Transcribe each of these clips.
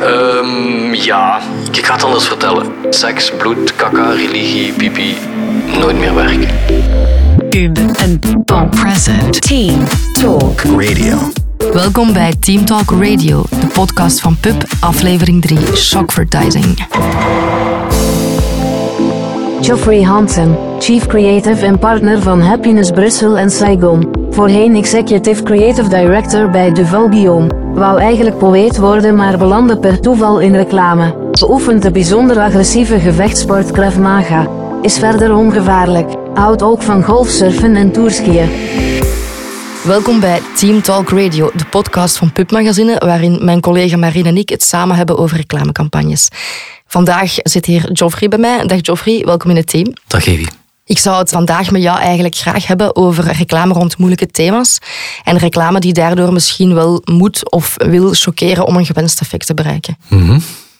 Ehm ja, ik ga het anders vertellen. Seks, bloed, kaka, religie, pipi, nooit meer werken. Ube en Paul present Team Talk Radio. Welkom bij Team Talk Radio, de podcast van PUB, aflevering 3, Shockvertising. Geoffrey Hansen, Chief Creative en partner van Happiness Brussel en Saigon. Voorheen Executive Creative Director bij Duval Guillaume. Wou eigenlijk poëet worden maar belandde per toeval in reclame. Beoefent de bijzonder agressieve gevechtsport Krav Maga. Is verder ongevaarlijk. Houdt ook van golfsurfen en tourskiën. Welkom bij Team Talk Radio, de podcast van PUB Magazine, waarin mijn collega Marine en ik het samen hebben over reclamecampagnes. Vandaag zit hier Geoffrey bij mij. Dag Geoffrey, welkom in het team. Dag Evie. Ik zou het vandaag met jou eigenlijk graag hebben over reclame rond moeilijke thema's. En reclame die daardoor misschien wel moet of wil chockeren om een gewenst effect te bereiken.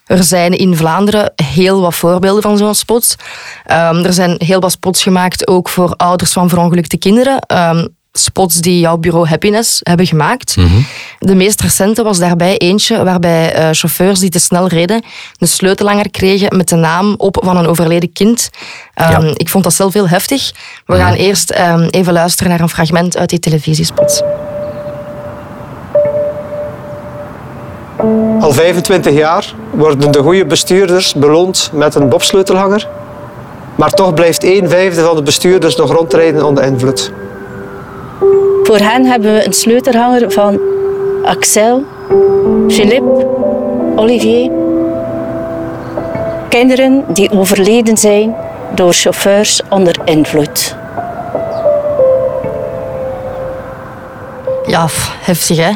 Er zijn in Vlaanderen heel wat voorbeelden van zo'n spots. Ehm, er zijn heel wat spots gemaakt ook voor ouders van verongelukte kinderen. Ehm, spots die jouw bureau Happiness hebben gemaakt. De meest recente was daarbij eentje waarbij eh, chauffeurs die te snel reden een sleutellanger kregen met de naam op van een overleden kind. Ehm, Ja. Ik vond dat zelf heel heftig. We gaan eerst ehm, even luisteren naar een fragment uit die televisiespot. Al 25 jaar worden de goede bestuurders beloond met een bobsleutelhanger. Maar toch blijft 1 vijfde van de bestuurders nog rondrijden onder invloed. Voor hen hebben we een sleutelhanger van Axel, Philippe, Olivier. Kinderen die overleden zijn door chauffeurs onder invloed. Ja, heftig hè.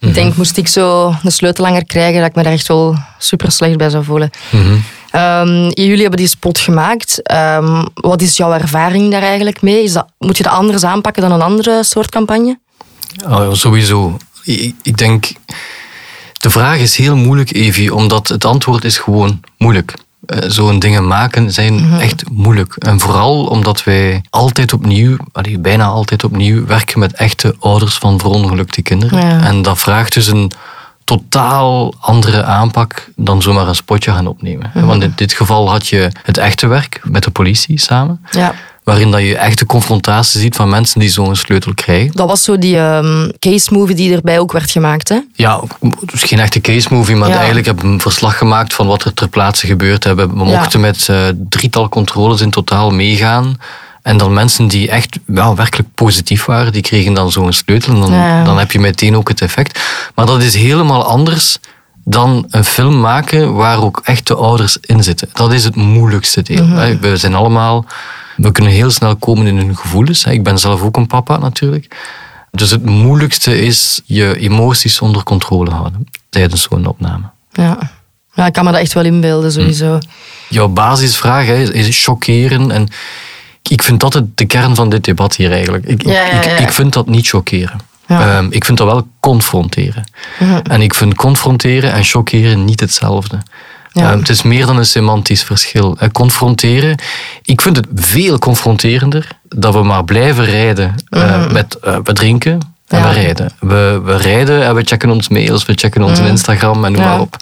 Ik denk, moest ik zo een sleutellanger krijgen, dat ik me daar echt wel super slecht bij zou voelen. Ehm, jullie hebben die spot gemaakt. Ehm, wat is jouw ervaring daar eigenlijk mee? Is dat, moet je dat anders aanpakken dan een andere soort campagne? Oh, sowieso. Ik, ik denk, de vraag is heel moeilijk, Evie, omdat het antwoord is gewoon moeilijk. Eh, Zo'n dingen maken zijn echt moeilijk. En vooral omdat wij altijd opnieuw, allee, bijna altijd opnieuw, werken met echte ouders van verongelukte kinderen. Ja. En dat vraagt dus een totaal andere aanpak dan zomaar een spotje gaan opnemen. Want in dit geval had je het echte werk met de politie samen Ja. waarin dat je echt de confrontatie ziet van mensen die zo'n sleutel krijgen. Dat was zo die ehm, case movie die erbij ook werd gemaakt. Hè? Ja, dus geen echte case movie, maar Ja. eigenlijk hebben we een verslag gemaakt van wat er ter plaatse gebeurd hebben. We Ja. mochten met eh, drietal controles in totaal meegaan. En dan mensen die echt ja, werkelijk positief waren, die kregen dan zo'n sleutel. En dan, Ja. dan heb je meteen ook het effect. Maar dat is helemaal anders dan een film maken waar ook echte ouders in zitten. Dat is het moeilijkste deel. Mhm. We zijn allemaal... We kunnen heel snel komen in hun gevoelens. Ik ben zelf ook een papa natuurlijk. Dus het moeilijkste is je emoties onder controle houden tijdens zo'n opname. Ja. ja, ik kan me dat echt wel inbeelden sowieso. Jouw basisvraag hè, is chockeren. En ik vind dat het de kern van dit debat hier eigenlijk. Ik, Ja, ja, ik, ik vind dat niet chockeren. Mhm. Ehm, ik vind dat wel confronteren. En ik vind confronteren en chockeren niet hetzelfde. Ja. Ehm, het is meer dan een semantisch verschil. Eh, confronteren, ik vind het veel confronterender dat we maar blijven rijden eh, met eh, we drinken en. Ja. we rijden. We, we rijden en we checken ons mails, we checken ons Instagram en noem. Ja. maar op.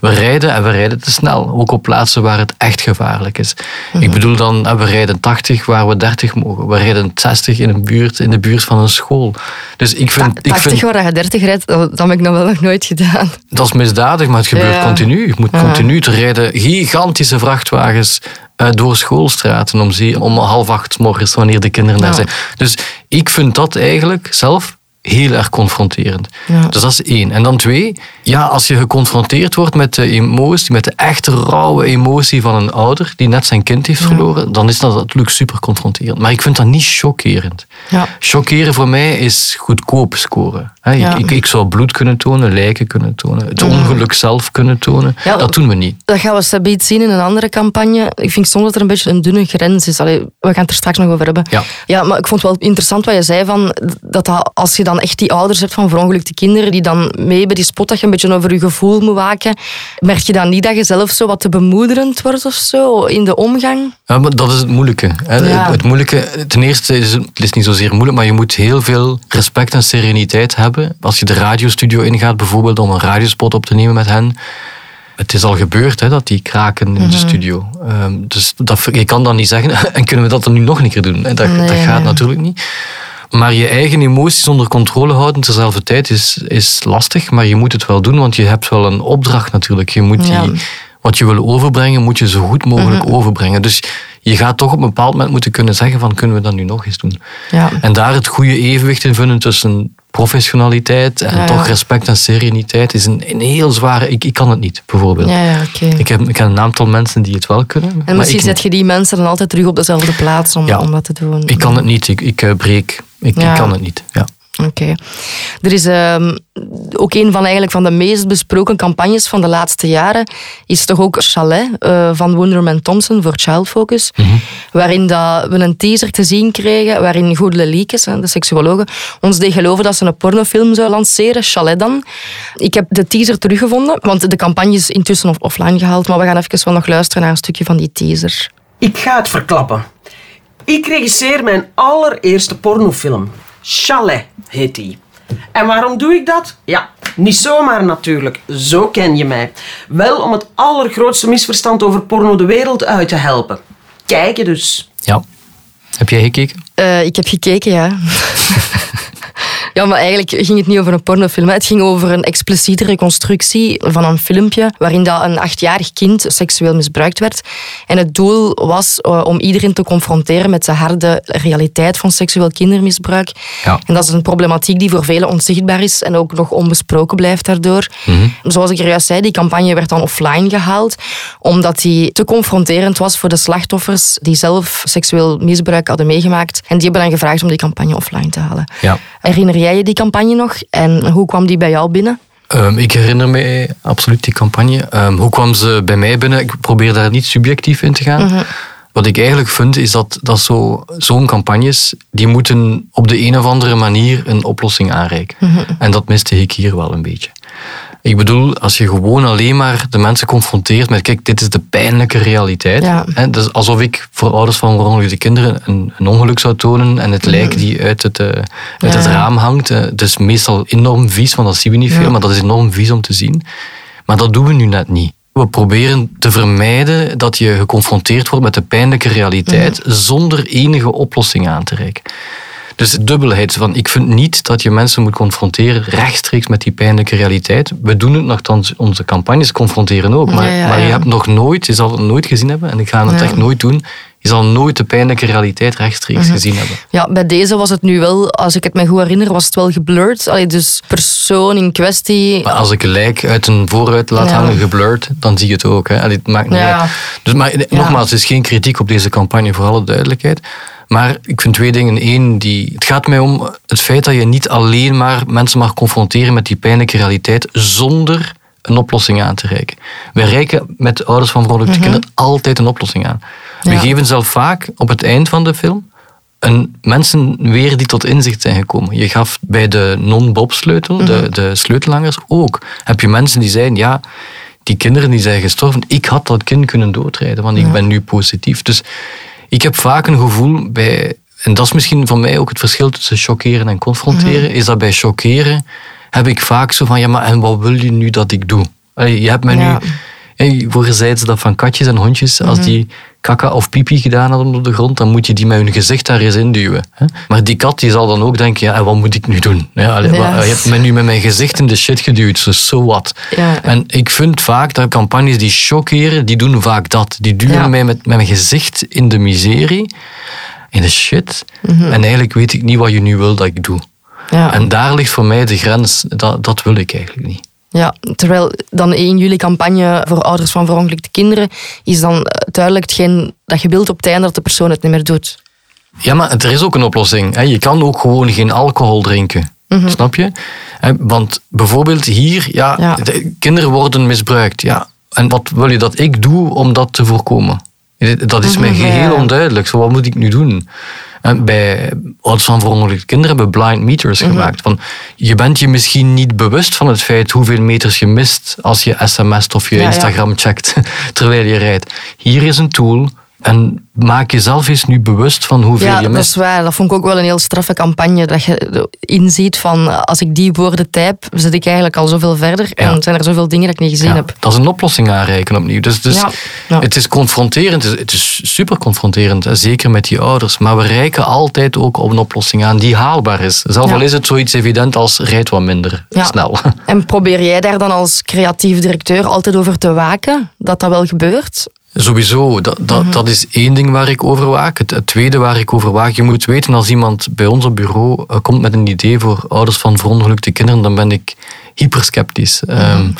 We rijden en we rijden te snel. Ook op plaatsen waar het echt gevaarlijk is. Ik bedoel dan, eh, we rijden 80 waar we 30 mogen. We rijden 60 in, een buurt, in de buurt van een school. Dus ik vind, ik 80 vind waar je 30 rijdt, dat, dat heb ik nog wel nog nooit gedaan. dat is misdadig, maar het gebeurt Ja. continu. Je moet continu te rijden. Gigantische vrachtwagens eh, door schoolstraten om, ze- om half acht morgens, wanneer de kinderen daar zijn. Dus ik vind dat eigenlijk zelf heel erg confronterend. Ja. Dus dat is één. En dan twee, ja, als je geconfronteerd wordt met de emotie, met de echte rauwe emotie van een ouder die net zijn kind heeft verloren, dan is dat natuurlijk super confronterend. Maar ik vind dat niet chockerend. Ja. Chockeren voor mij is goedkoop scoren. Ik- Ja. Ik, ik zou bloed kunnen tonen, lijken kunnen tonen, het ongeluk zelf kunnen tonen. Dat doen we niet. Dat gaan we stabiet zien in een andere campagne. Ik vind soms dat er een beetje een dunne grens is. Allee, we gaan het er straks nog over hebben. Ja. ja, maar ik vond het wel interessant wat je zei van dat, dat als je dan dan echt die ouders hebt van verongelukte kinderen die dan mee bij die spot dat je een beetje over je gevoel moet waken, merk je dan niet dat je zelf zo wat te bemoederend wordt of zo in de omgang? Ja, maar dat is het moeilijke. Hè. Ja. Het moeilijke. Ten eerste is het, is niet zozeer moeilijk, maar je moet heel veel respect en sereniteit hebben. Als je de radiostudio ingaat, bijvoorbeeld om een radiospot op te nemen met hen. Het is al gebeurd hè, dat die kraken in Mhm. de studio. Ehm, dus dat, je kan dan niet zeggen, en kunnen we dat dan nu nog een keer doen? Dat, Nee, dat gaat natuurlijk niet. Maar je eigen emoties onder controle houden terzelfde tijd is, is lastig, maar je moet het wel doen, want je hebt wel een opdracht natuurlijk. Je moet die, Ja. Mhm. wat je wil overbrengen, moet je zo goed mogelijk overbrengen. Dus je gaat toch op een bepaald moment moeten kunnen zeggen van kunnen we dat nu nog eens doen. Ja. En daar het goede evenwicht in vinden tussen professionaliteit en Ja, toch respect en sereniteit is een, een heel zware... Ik, ik kan het niet, bijvoorbeeld. Ja, ja. Ik, heb, ik ken een aantal mensen die het wel kunnen. En misschien zet je die mensen dan altijd terug op dezelfde plaats om, om dat te doen. ik kan het niet. Ik, ik eh, breek. Ik, Ja. ik kan het niet. Ja. Oké. Er is ehm, ook een van, eigenlijk van de meest besproken campagnes van de laatste jaren, is toch ook Chalet eh, van Wonderman Thompson voor Child Focus, waarin dat we een teaser te zien kregen, waarin Goedele Liekes, hè, de seksuologe, ons deed geloven dat ze een pornofilm zou lanceren, Chalet dan. Ik heb de teaser teruggevonden, want de campagne is intussen off- offline gehaald, maar we gaan even wel nog luisteren naar een stukje van die teaser. Ik ga het verklappen. Ik regisseer mijn allereerste pornofilm. Chalet heet die. En waarom doe ik dat? Ja, niet zomaar natuurlijk. Zo ken je mij. Wel om het allergrootste misverstand over porno de wereld uit te helpen. Kijken dus. ja. Heb jij gekeken? Eh, ik heb gekeken, ja. Ja, maar eigenlijk ging het niet over een pornofilm. hè. Het ging over een expliciete reconstructie van een filmpje waarin dat een achtjarig kind seksueel misbruikt werd. En het doel was eh, om iedereen te confronteren met de harde realiteit van seksueel kindermisbruik. Ja. En dat is een problematiek die voor velen onzichtbaar is en ook nog onbesproken blijft daardoor. Zoals ik er juist zei, die campagne werd dan offline gehaald, omdat die te confronterend was voor de slachtoffers die zelf seksueel misbruik hadden meegemaakt. En die hebben dan gevraagd om die campagne offline te halen. Ja. Herinner jij je die campagne nog? En hoe kwam die bij jou binnen? Ehm, ik herinner me absoluut die campagne. Ehm, hoe kwam ze bij mij binnen? Ik probeer daar niet subjectief in te gaan. Wat ik eigenlijk vind, is dat, dat zo- zo'n campagnes, die moeten op de een of andere manier een oplossing aanreiken. En dat miste ik hier wel een beetje. Ik bedoel, als je gewoon alleen maar de mensen confronteert met, kijk, dit is de pijnlijke realiteit. Ja. Hè, dus alsof ik voor ouders van verongelukte kinderen een, een ongeluk zou tonen en het lijk die uit het, eh, uit Ja, het raam hangt. eh, Het is meestal enorm vies, want dat zien we niet veel, maar dat is enorm vies om te zien. Maar dat doen we nu net niet. We proberen te vermijden dat je geconfronteerd wordt met de pijnlijke realiteit zonder enige oplossing aan te reiken. Dus de dubbelheid van, ik vind niet dat je mensen moet confronteren rechtstreeks met die pijnlijke realiteit. We doen het nogthans, onze campagnes confronteren ook, maar, Ja, ja, maar je hebt nog nooit, je zal het nooit gezien hebben, en ik ga het echt nooit doen, je zal nooit de pijnlijke realiteit rechtstreeks gezien hebben. Ja, bij deze was het nu wel, als ik het me goed herinner, was het wel geblurred. Allee, dus persoon in kwestie. Maar als ik een lijk uit een vooruit laat hangen, geblurred, dan zie je het ook. Hè. Allee, het maakt niet uit. Dus, maar nogmaals, het is geen kritiek op deze campagne, voor alle duidelijkheid. Maar ik vind twee dingen. Eén, die, het gaat mij om het feit dat je niet alleen maar mensen mag confronteren met die pijnlijke realiteit zonder een oplossing aan te reiken. Wij reiken met ouders van verongelukte kinderen altijd een oplossing aan. We geven zelf vaak op het eind van de film een, mensen weer die tot inzicht zijn gekomen. Je gaf bij de non-bobsleutel, de, de sleutelhangers ook, heb je mensen die zeiden, ja, die kinderen die zijn gestorven, ik had dat kind kunnen doodrijden, want ik ben nu positief. Dus ik heb vaak een gevoel bij, en dat is misschien voor mij ook het verschil tussen chockeren en confronteren, is dat bij chockeren heb ik vaak zo van, ja, maar en wat wil je nu dat ik doe? Allee, je hebt me Ja. nu... Hey, vroeger zeiden ze dat van katjes en hondjes, als die kaka of pipi gedaan hadden op de grond, dan moet je die met hun gezicht daar eens induwen. Hè? Maar die kat die zal dan ook denken, ja, en wat moet ik nu doen? Ja, allee, wat- je hebt me nu met mijn gezicht in de shit geduwd, so what? Ja. En ik vind vaak dat campagnes die chockeren, die doen vaak dat. Die duwen Ja. mij met, met mijn gezicht in de miserie, in de shit. En eigenlijk weet ik niet wat je nu wil dat ik doe. Ja. En daar ligt voor mij de grens. Dat, dat wil ik eigenlijk niet. Ja, terwijl dan 1 juli campagne voor ouders van verongelukte kinderen is dan eh, duidelijk hetgeen dat je wilt op het einde dat de persoon het niet meer doet. Ja, maar er is ook een oplossing. hè. Je kan ook gewoon geen alcohol drinken. Snap je? Hè, Want bijvoorbeeld hier, ja, Ja. de kinderen worden misbruikt. Ja. En wat wil je dat ik doe om dat te voorkomen? Dat is mij Mhm, geheel onduidelijk. Zo, wat moet ik nu doen? En bij ouders van verongelukte kinderen hebben blind meters Mhm. gemaakt. Van, je bent je misschien niet bewust van het feit hoeveel meters je mist als je sms't of je Ja, ja. Instagram checkt terwijl je rijdt. Hier is een tool en maak jezelf eens nu bewust van hoeveel Ja, je dat mist. is waar. Dat vond ik ook wel een heel straffe campagne. Dat je inziet van, als ik die woorden type, zit ik eigenlijk al zoveel verder. Ja. En zijn er zoveel dingen dat ik niet gezien Ja, heb. dat is een oplossing aanreiken opnieuw. Dus, dus Ja, ja. het is confronterend, het is, super confronterend, zeker met die ouders. Maar we reiken altijd ook op een oplossing aan die haalbaar is. Zelfs Ja. al is het zoiets evident als rijd wat minder Ja. snel. En probeer jij daar dan als creatief directeur altijd over te waken dat dat wel gebeurt? Sowieso, dat, dat, Mhm. dat is één ding waar ik over waak. Het, het tweede waar ik over waak, je moet weten als iemand bij ons op bureau eh, komt met een idee voor ouders van verongelukte kinderen, dan ben ik hypersceptisch. Ehm,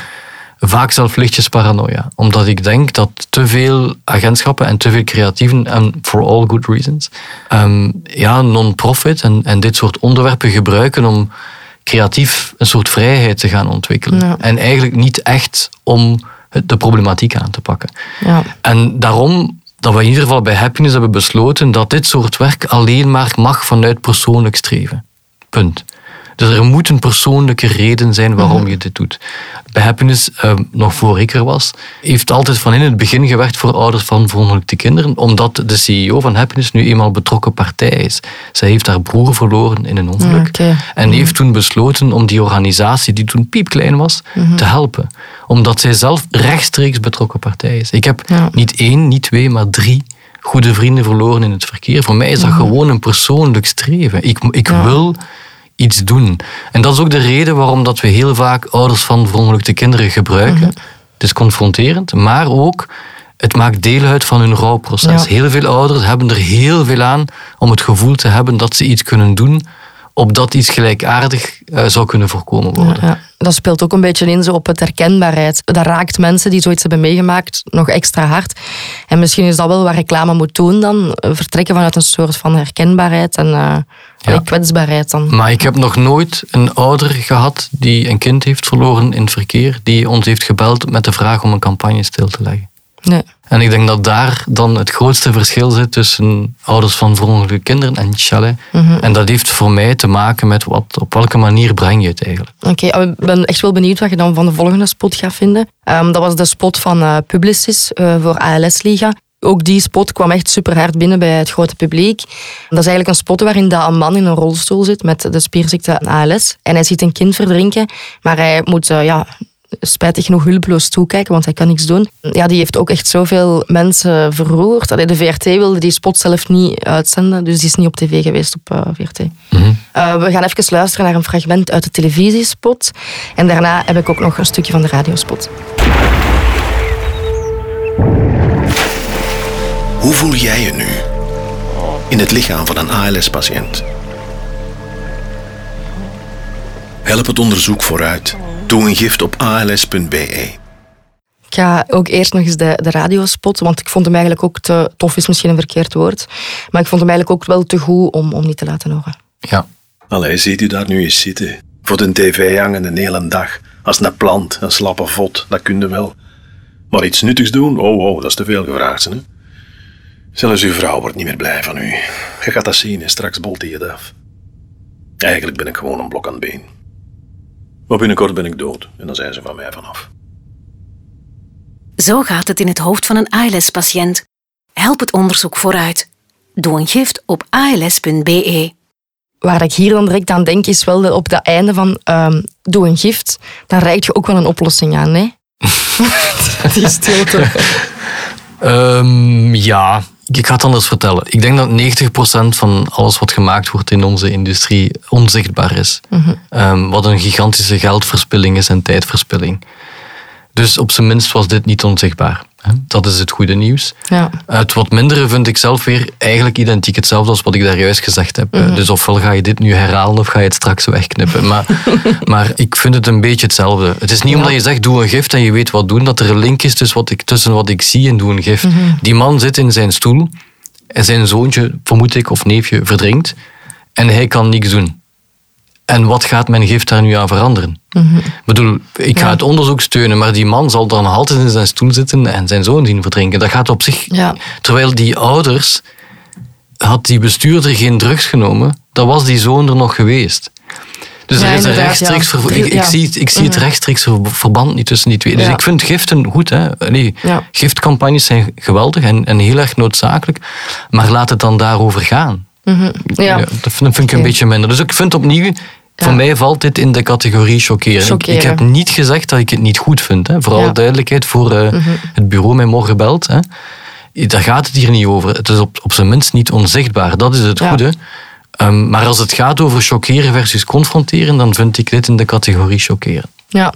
vaak zelf lichtjes paranoia. Omdat ik denk dat te veel agentschappen en te veel creatieven, en for all good reasons, ehm, ja, non-profit en, en dit soort onderwerpen gebruiken om creatief een soort vrijheid te gaan ontwikkelen. Ja. En eigenlijk niet echt om de problematiek aan te pakken. Ja. En daarom dat we in ieder geval bij Happiness hebben besloten dat dit soort werk alleen maar mag vanuit persoonlijk streven. Punt. Dus er moet een persoonlijke reden zijn waarom je dit doet. Bij Happiness, eh, nog voor ik er was, heeft altijd van in het begin gewerkt voor ouders van verongelukte kinderen, omdat de CEO van Happiness nu eenmaal betrokken partij is. Zij heeft haar broer verloren in een ongeluk. Oké. En heeft toen besloten om die organisatie, die toen piepklein was, Mhm. te helpen. Omdat zij zelf rechtstreeks betrokken partij is. Ik heb Ja. niet één, niet twee, maar drie goede vrienden verloren in het verkeer. Voor mij is dat gewoon een persoonlijk streven. Ik, ik Mhm. Ja. wil iets doen. En dat is ook de reden waarom dat we heel vaak ouders van verongelukte kinderen gebruiken. Mhm. Het is confronterend, maar ook het maakt deel uit van hun rouwproces. Ja. Heel veel ouders hebben er heel veel aan om het gevoel te hebben dat ze iets kunnen doen opdat iets gelijkaardig eh, zou kunnen voorkomen worden. Ja, ja. Dat speelt ook een beetje in zo op het herkenbaarheid. Dat raakt mensen die zoiets hebben meegemaakt nog extra hard. En misschien is dat wel wat reclame moet doen dan. eh, Vertrekken vanuit een soort van herkenbaarheid en eh, Ja. kwetsbaarheid dan. Maar ik heb nog nooit een ouder gehad die een kind heeft verloren in het verkeer, die ons heeft gebeld met de vraag om een campagne stil te leggen. Nee. En ik denk dat daar dan het grootste verschil zit tussen ouders van verongelukte kinderen en chalet. En dat heeft voor mij te maken met wat, op welke manier breng je het eigenlijk. Oké, oh, ik ben echt wel benieuwd wat je dan van de volgende spot gaat vinden. Ehm, dat was de spot van eh, Publicis eh, voor ALS Liga. Ook die spot kwam echt super hard binnen bij het grote publiek. Dat is eigenlijk een spot waarin dat een man in een rolstoel zit met de spierziekte ALS. En hij ziet een kind verdrinken, maar hij moet eh, ja, spijtig genoeg hulpeloos toekijken, want hij kan niks doen. Ja, die heeft ook echt zoveel mensen verroerd. Allee, de VRT wilde die spot zelf niet uitzenden, dus die is niet op tv geweest op eh, VRT. Uh, we gaan even luisteren naar een fragment uit de televisiespot. En daarna heb ik ook nog een stukje van de radiospot. Hoe voel jij je nu? In het lichaam van een ALS-patiënt. Help het onderzoek vooruit. Doe een gift op als.be. Ik ga ook eerst nog eens de, de radiospot, want ik vond hem eigenlijk ook te tof, is misschien een verkeerd woord. Maar ik vond hem eigenlijk ook wel te goed om, om niet te laten horen. Ja. Allee, ziet u daar nu eens zitten? Voor de tv hangen een hele dag. Als een plant, een slappe vod, dat kun je wel. Maar iets nuttigs doen? Oh, oh, dat is te veel gevraagd, hè? Zelfs uw vrouw wordt niet meer blij van u. Je gaat dat zien en straks bolt hij het af. Eigenlijk ben ik gewoon een blok aan het been. Maar binnenkort ben ik dood en dan zijn ze van mij vanaf. Zo gaat het in het hoofd van een ALS-patiënt. Help het onderzoek vooruit. Doe een gift op als.be. Waar ik hier dan direct aan denk, is wel de- op dat einde van ehm, doe een gift. Dan reikt je ook wel een oplossing aan, hè? Die stilte. Ehm, ja, ik ga het anders vertellen. Ik denk dat 90% van alles wat gemaakt wordt in onze industrie onzichtbaar is. Ehm, wat een gigantische geldverspilling is en tijdverspilling. Dus op zijn minst was dit niet onzichtbaar. Dat is het goede nieuws. Ja. Het wat mindere vind ik zelf weer eigenlijk identiek hetzelfde als wat ik daar juist gezegd heb. Dus ofwel ga je dit nu herhalen of ga je het straks wegknippen. Maar, maar ik vind het een beetje hetzelfde. Het is niet omdat je zegt doe een gift en je weet wat doen, dat er een link is tussen wat ik, tussen wat ik zie en doe een gift. Die man zit in zijn stoel en zijn zoontje, vermoed ik, of neefje verdrinkt en hij kan niks doen. En wat gaat mijn gift daar nu aan veranderen? Mhm. Ik bedoel, ik ga Ja. het onderzoek steunen, maar die man zal dan altijd in zijn stoel zitten en zijn zoon zien verdrinken. Dat gaat op zich... Ja. Terwijl die ouders, had die bestuurder geen drugs genomen, dan was die zoon er nog geweest. Dus Ja, er is een rechtstreeks ja. ik, zie, het, ik zie het Mhm. rechtstreeks ver- verband niet tussen die twee. Dus ik vind giften goed. Hè. Ja. Giftcampagnes zijn geweldig en, en heel erg noodzakelijk. Maar laat het dan daarover gaan. Mhm. Ja. dat vind, dat vind ik een beetje minder. Dus ik vind opnieuw, voor mij valt dit in de categorie chockeren. Ik, heb niet gezegd dat ik het niet goed vind. Hè. Vooral Ja. duidelijkheid voor eh, Mhm. het bureau mij morgen belt. Hè. Daar gaat het hier niet over. Het is op, op zijn minst niet onzichtbaar. Dat is het Ja. goede. Ehm, maar als het gaat over chockeren versus confronteren, dan vind ik dit in de categorie chockeren. Ja,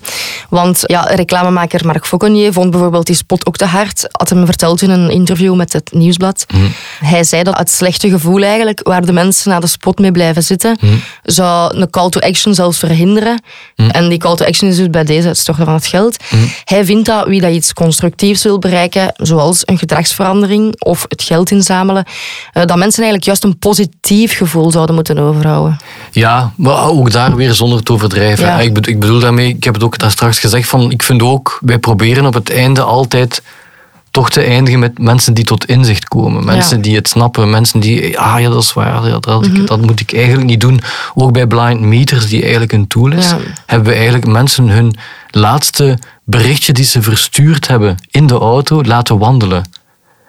want ja, reclamemaker Marc Fauconnier vond bijvoorbeeld die spot ook te hard. Had hem verteld in een interview met het Nieuwsblad. Hij zei dat het slechte gevoel eigenlijk, waar de mensen na de spot mee blijven zitten, zou een call to action zelfs verhinderen. En die call to action is dus bij deze het storten van het geld. Hij vindt dat wie dat iets constructiefs wil bereiken, zoals een gedragsverandering of het geld inzamelen, eh, dat mensen eigenlijk juist een positief gevoel zouden moeten overhouden. Ja, maar ook daar weer zonder te overdrijven. Ja. Ik, bedoel, ik bedoel daarmee, ik heb het ook daar straks gezegd, van, ik vind ook, wij proberen op het einde altijd toch te eindigen met mensen die tot inzicht komen. Mensen Ja. die het snappen, mensen die, ah ja, dat is waar, ja, dat, Mhm. dat moet ik eigenlijk niet doen. Ook bij Blind Meters, die eigenlijk een tool is, Ja. hebben we eigenlijk mensen hun laatste berichtje die ze verstuurd hebben in de auto laten wandelen.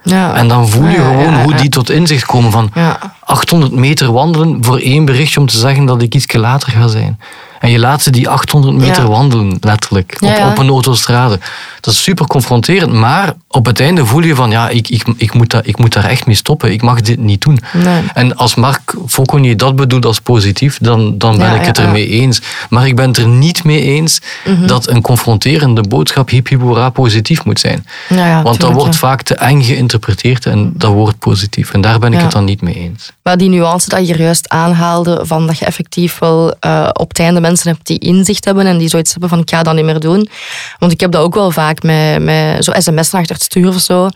Ja. En dan voel je gewoon hoe die tot inzicht komen van Ja. 800 meter wandelen voor één berichtje om te zeggen dat ik iets later ga zijn. En je laat ze die 800 meter Ja. wandelen, letterlijk, op, op een autostrade. Dat is super confronterend, maar op het einde voel je van, ja, ik, ik, ik, moet, daar, ik moet daar echt mee stoppen. Ik mag dit niet doen. Nee. En als Marc Fauconnier dat bedoelt als positief, dan, dan ben Ja, ik het ja, ja. ermee eens. Maar ik ben het er niet mee eens Mhm. dat een confronterende boodschap hip hip hoera positief moet zijn. Want dat wordt vaak te eng geïnterpreteerd en dat wordt positief. En daar ben ik het dan niet mee eens. Maar die nuance dat je juist aanhaalde, van dat je effectief wel eh, op het einde mensen hebt die inzicht hebben en die zoiets hebben van ik ga dat niet meer doen. Want ik heb dat ook wel vaak met, met zo sms'en achter stuur of zo.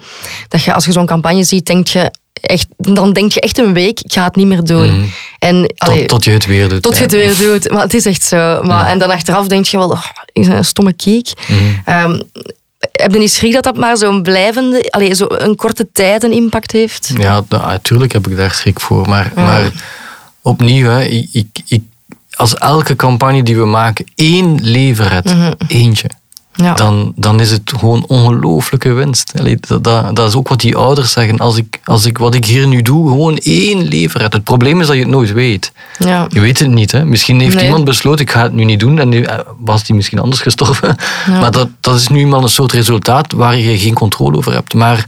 Dat je als je zo'n campagne ziet, denk je echt, dan denk je echt een week, ik ga het niet meer doen. En, allee, Tot, tot je het weer doet. tot je het weer doet. Maar het is echt zo. Maar, En dan achteraf denk je wel, oh, ik ben een stomme kiek. Mhm. Ehm, heb je niet schrik dat dat maar zo'n blijvende, allee, zo een korte tijd een impact heeft? Ja, natuurlijk heb ik daar schrik voor. Maar, Ja. maar opnieuw, hè, ik, ik, als elke campagne die we maken één leven redt, Mhm. eentje, Ja. dan, dan is het gewoon ongelooflijke winst. Allee, dat, dat, dat is ook wat die ouders zeggen. Als ik, als ik wat ik hier nu doe, gewoon één leven red. Het probleem is dat je het nooit weet. Ja. Je weet het niet. Hè? Misschien heeft Nee. iemand besloten, ik ga het nu niet doen. En nu, eh, was die misschien anders gestorven. Ja. Maar dat, dat is nu eenmaal een soort resultaat waar je geen controle over hebt. Maar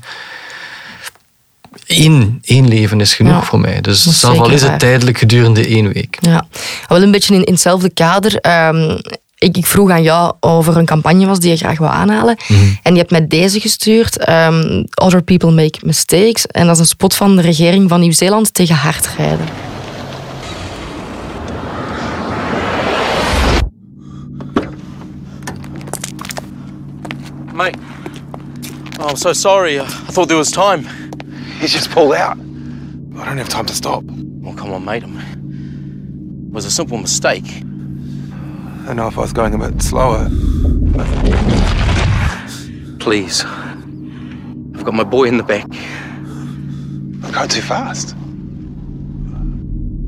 één, één leven is genoeg Ja. voor mij. Dus zelfs al is het waar. tijdelijk gedurende één week. Ja, wel een beetje in, in hetzelfde kader. Ehm, ik, ik vroeg aan jou over een campagne was die je graag wil aanhalen. En je hebt mij deze gestuurd. ehm, Other People Make Mistakes. En dat is een spot van de regering van Nieuw-Zeeland tegen hardrijden. Mate. Oh, I'm so sorry. I thought there was time. He just pulled out. I don't have time to stop. Well, come on, mate. It was a simple mistake. I know if I was going a bit slower. Please. I've got my boy in the back. I'm going too fast.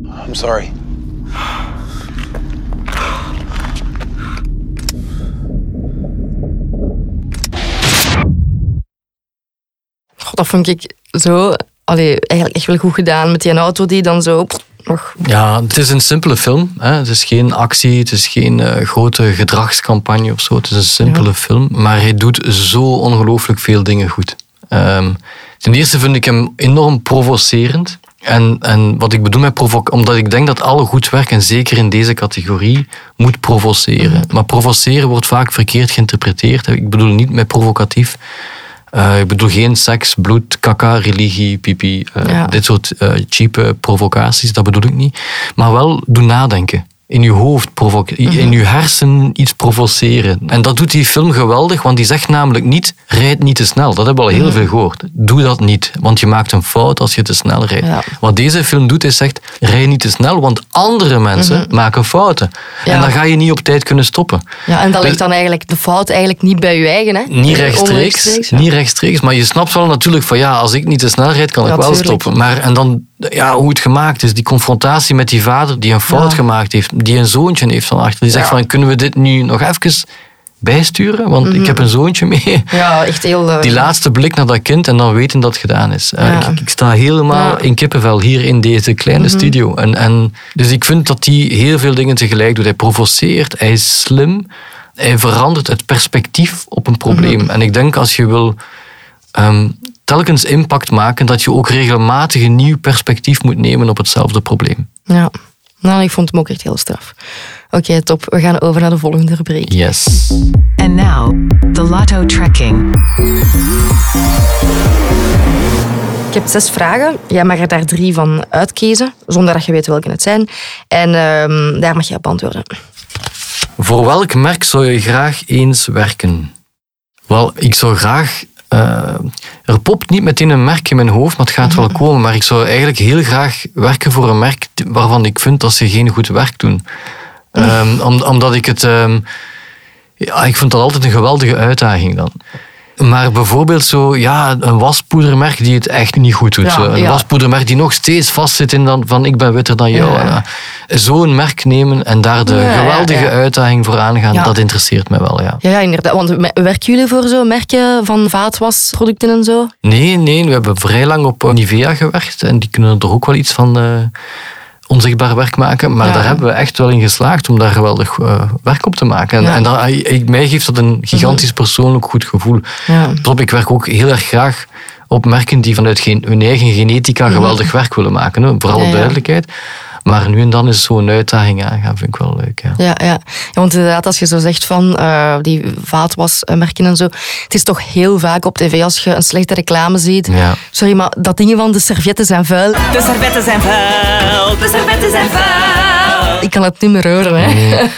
I'm sorry. Goh, dat vond ik zo... Allee, eigenlijk echt wel goed gedaan met die auto die dan zo... nog Ja, het is een simpele film. Hè. Het is geen actie, het is geen eh, grote gedragscampagne of zo. Het is een simpele film, maar hij doet zo ongelooflijk veel dingen goed. Ehm, ten eerste vind ik hem enorm provocerend. En, en wat ik bedoel met provoceren, omdat ik denk dat alle goed werk, en zeker in deze categorie, moet provoceren. Maar provoceren wordt vaak verkeerd geïnterpreteerd. Ik bedoel niet met provocatief. Eh, ik bedoel geen seks, bloed, kaka, religie, pipi. eh, Ja. Dit soort eh cheape provocaties, dat bedoel ik niet. Maar wel doen nadenken. In je hoofd, provoc- in je hersen iets provoceren. En dat doet die film geweldig, want die zegt namelijk niet, rijd niet te snel. Dat hebben we al heel veel gehoord. Doe dat niet, want je maakt een fout als je te snel rijdt. Ja. Wat deze film doet, is zegt, rij niet te snel, want andere mensen maken fouten. Ja. En dan ga je niet op tijd kunnen stoppen. Ja, en dat ligt dan eigenlijk de fout eigenlijk niet bij je eigen. Hè? Niet rechtstreeks, ja. niet rechtstreeks, maar je snapt wel natuurlijk van ja, als ik niet te snel rijd, kan ik wel tuurlijk. stoppen. Maar en dan, ja, hoe het gemaakt is, die confrontatie met die vader die een fout gemaakt heeft, die een zoontje heeft van achter, die zegt van kunnen we dit nu nog even bijsturen, want Mhm. ik heb een zoontje mee. Ja, echt heel... eh, Die laatste blik naar dat kind en dan weten dat het gedaan is. Eh, Ja. ik, ik sta helemaal Ja. in kippenvel hier in deze kleine Mhm. studio. En, en, dus ik vind dat hij heel veel dingen tegelijk doet. Hij provoceert, hij is slim, hij verandert het perspectief op een probleem. Mhm. En ik denk als je wil ehm, telkens impact maken, dat je ook regelmatig een nieuw perspectief moet nemen op hetzelfde probleem. Ja, nou, ik vond hem ook echt heel straf. Oké, top. We gaan over naar de volgende rubriek. Yes. And now, the Lotto Trekking. Ik heb zes vragen. Jij mag er daar drie van uitkiezen, zonder dat je weet welke het zijn. En ehm, daar mag je op antwoorden. Voor welk merk zou je graag eens werken? Wel, ik zou graag. Eh, er popt niet meteen een merk in mijn hoofd, maar het gaat wel komen. Maar ik zou eigenlijk heel graag werken voor een merk waarvan ik vind dat ze geen goed werk doen. Ehm, om- omdat ik het. ehm, ja, ik vind dat altijd een geweldige uitdaging dan. Maar bijvoorbeeld zo, ja, een waspoedermerk die het echt niet goed doet. Ja, zo. Een ja. waspoedermerk die nog steeds vastzit in dan, van ik ben witter dan jou. Ja. Eh, Zo'n merk nemen en daar de geweldige uitdaging voor aangaan, dat interesseert mij wel, ja. Ja, ja inderdaad. Want werken jullie voor zo'n merken van vaatwasproducten en zo? Nee, nee, we hebben vrij lang op Nivea gewerkt en die kunnen er ook wel iets van eh, onzichtbaar werk maken. Maar Ja. daar hebben we echt wel in geslaagd om daar geweldig eh, werk op te maken. En, Ja. en dat, ik, mij geeft dat een gigantisch persoonlijk goed gevoel. Ja. Ik werk ook heel erg graag op merken die vanuit geen, hun eigen genetica geweldig werk willen maken. Hè. Vooral Mhm. Duidelijkheid. Maar nu en dan is zo'n uitdaging aangaan, vind ik wel leuk. Ja. Ja, ja. ja, want inderdaad, als je zo zegt van eh, die vaatwasmerken en zo, het is toch heel vaak op tv als je een slechte reclame ziet. Ja. Sorry, maar dat dingen van de servetten zijn vuil. De servetten zijn vuil, de servetten zijn vuil. Ik kan het niet meer horen, hè. Nee.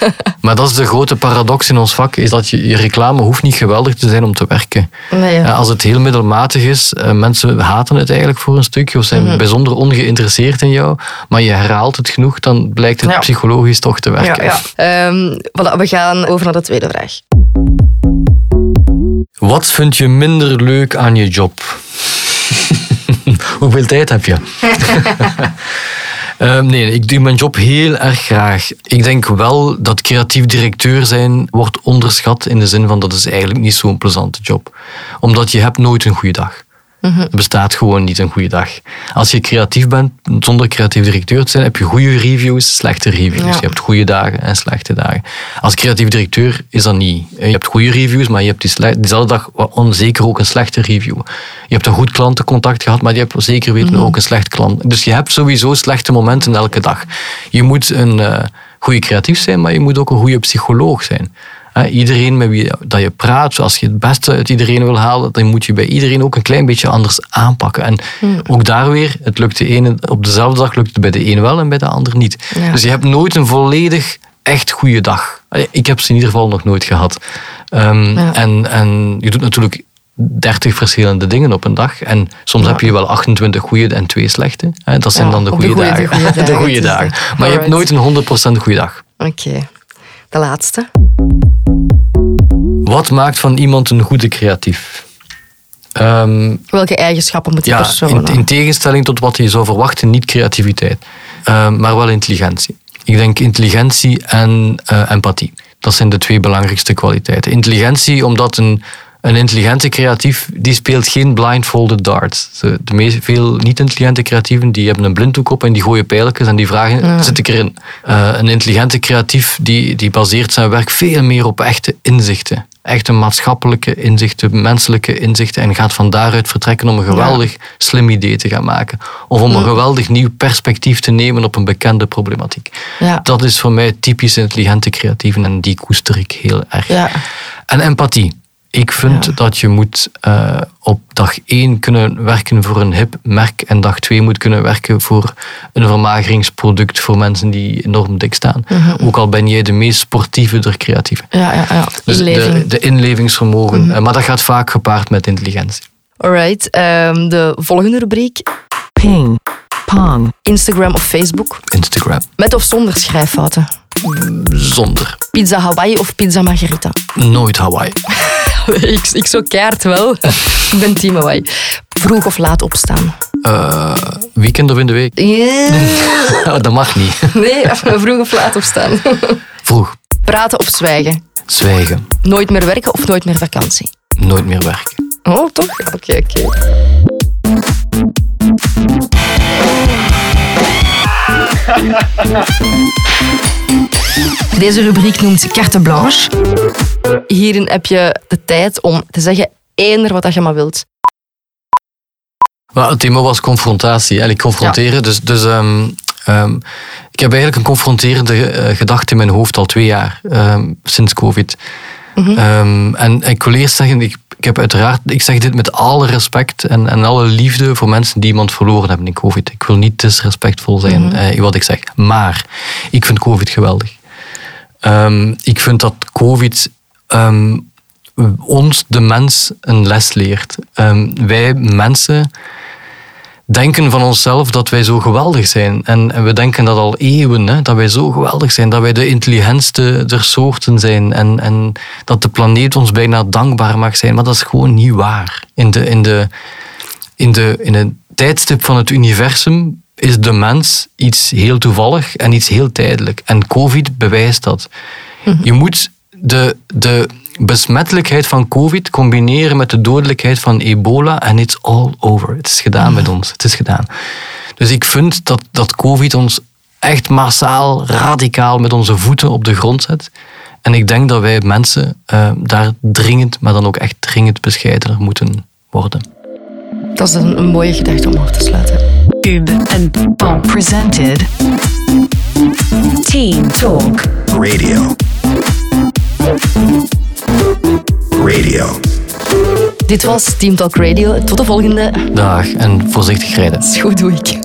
Maar dat is de grote paradox in ons vak, is dat je, je reclame hoeft niet geweldig te zijn om te werken. Nee, ja. Eh, Als het heel middelmatig is, eh, mensen haten het eigenlijk voor een stukje of zijn Mhm. bijzonder ongeïnteresseerd in jou, maar je herhaalt het genoeg, dan blijkt het Ja. psychologisch toch te werken. Ja, ja. Ehm, voilà, we gaan over naar de tweede vraag. Wat vind je minder leuk aan je job? Hoeveel tijd heb je? Ehm, nee, ik doe mijn job heel erg graag. Ik denk wel dat creatief directeur zijn wordt onderschat in de zin van dat is eigenlijk niet zo'n plezante job. Omdat je hebt nooit een goede dag. Er bestaat gewoon niet een goede dag. Als je creatief bent, zonder creatief directeur te zijn, heb je goede reviews, slechte reviews. Ja. Je hebt goede dagen en slechte dagen. Als creatief directeur is dat niet. Je hebt goede reviews, maar je hebt die diezelfde dag onzeker ook een slechte review. Je hebt een goed klantencontact gehad, maar je hebt zeker weten ook een slecht klant. Dus je hebt sowieso slechte momenten elke dag. Je moet een eh goede creatief zijn, maar je moet ook een goede psycholoog zijn. Iedereen met wie dat je praat, als je het beste uit iedereen wil halen, dan moet je bij iedereen ook een klein beetje anders aanpakken. En ook daar weer, het lukt de ene, op dezelfde dag lukt het bij de een wel en bij de ander niet. Ja. Dus je hebt nooit een volledig echt goede dag. Ik heb ze in ieder geval nog nooit gehad. Ehm, Ja. en, en je doet natuurlijk 30 verschillende dingen op een dag. En soms heb je wel 28 goede en twee slechte. Dat zijn Ja, dan de goede dagen. De goede dagen. Maar je hebt nooit een 100% goede dag. Oké, de laatste. Wat maakt van iemand een goede creatief? Ehm, Welke eigenschappen moet die ja, persoon in, hebben? in tegenstelling tot wat je zou verwachten, niet creativiteit, Ehm, maar wel intelligentie. Ik denk intelligentie en eh, empathie. Dat zijn de twee belangrijkste kwaliteiten. Intelligentie, omdat een, een intelligente creatief, die speelt geen blindfolded darts. De meest, veel niet-intelligente creatieven, die hebben een blinddoek op en die gooien pijltjes en die vragen, zit ik erin? Eh, een intelligente creatief, die, die baseert zijn werk veel meer op echte inzichten. Echte maatschappelijke inzichten, menselijke inzichten. En gaat van daaruit vertrekken om een geweldig slim idee te gaan maken. Of om een geweldig nieuw perspectief te nemen op een bekende problematiek. Ja. Dat is voor mij typisch intelligente creatieven en die koester ik heel erg. Ja. En empathie. Ik vind dat je moet uh, op dag één kunnen werken voor een hip merk en dag twee moet kunnen werken voor een vermageringsproduct voor mensen die enorm dik staan. Mhm. Ook al ben jij de meest sportieve der creatieve. Ja, ja, ja. Dus de, de inlevingsvermogen. Mhm. Eh, Maar dat gaat vaak gepaard met intelligentie. Alright, ehm, de volgende rubriek. Ping. Pong. Instagram of Facebook. Instagram. Met of zonder schrijffouten. Zonder. Pizza Hawaii of pizza Margarita. Nooit Hawaii. ik, ik zo keert wel. ik ben team Hawaii. Vroeg of laat opstaan. Eh, weekend of in de week? Yeah. dat mag niet. Nee, vroeg of laat opstaan. Vroeg. Praten of zwijgen. Zwijgen. Nooit meer werken of nooit meer vakantie. Nooit meer werken. Oh, toch? Oké, oké. Deze rubriek noemt carte blanche. Hierin heb je de tijd om te zeggen eender wat je maar wilt. Maar het thema was confrontatie, eigenlijk confronteren. Dus, dus ehm, ehm, ik heb eigenlijk een confronterende eh, gedachte in mijn hoofd al twee jaar, ehm, sinds COVID. Mhm. En ik wil eerst zeggen, ik, ik heb uiteraard, ik zeg dit met alle respect en, en alle liefde voor mensen die iemand verloren hebben in COVID. Ik wil niet disrespectvol zijn Mhm. eh, in wat ik zeg. Maar ik vind COVID geweldig. Ehm, ik vind dat COVID ehm, ons, de mens, een les leert. Ehm, wij mensen denken van onszelf dat wij zo geweldig zijn. En, en we denken dat al eeuwen, hè, dat wij zo geweldig zijn, dat wij de intelligentste der soorten zijn en, en dat de planeet ons bijna dankbaar mag zijn. Maar dat is gewoon niet waar. In de, in de, in de, in het tijdstip van het universum is de mens iets heel toevallig en iets heel tijdelijk. En COVID bewijst dat. Je moet de, de besmettelijkheid van COVID combineren met de dodelijkheid van ebola en it's all over. Het is gedaan met ons. Het is gedaan. Dus ik vind dat, dat COVID ons echt massaal, radicaal met onze voeten op de grond zet. En ik denk dat wij mensen eh, daar dringend, maar dan ook echt dringend bescheidener moeten worden. Dat is een, een mooie gedachte om af te sluiten. Ub en Pong presented Team Talk. Radio. Radio. Dit was Team Talk Radio. Tot de volgende. Dag en voorzichtig rijden. Is goed, doe ik.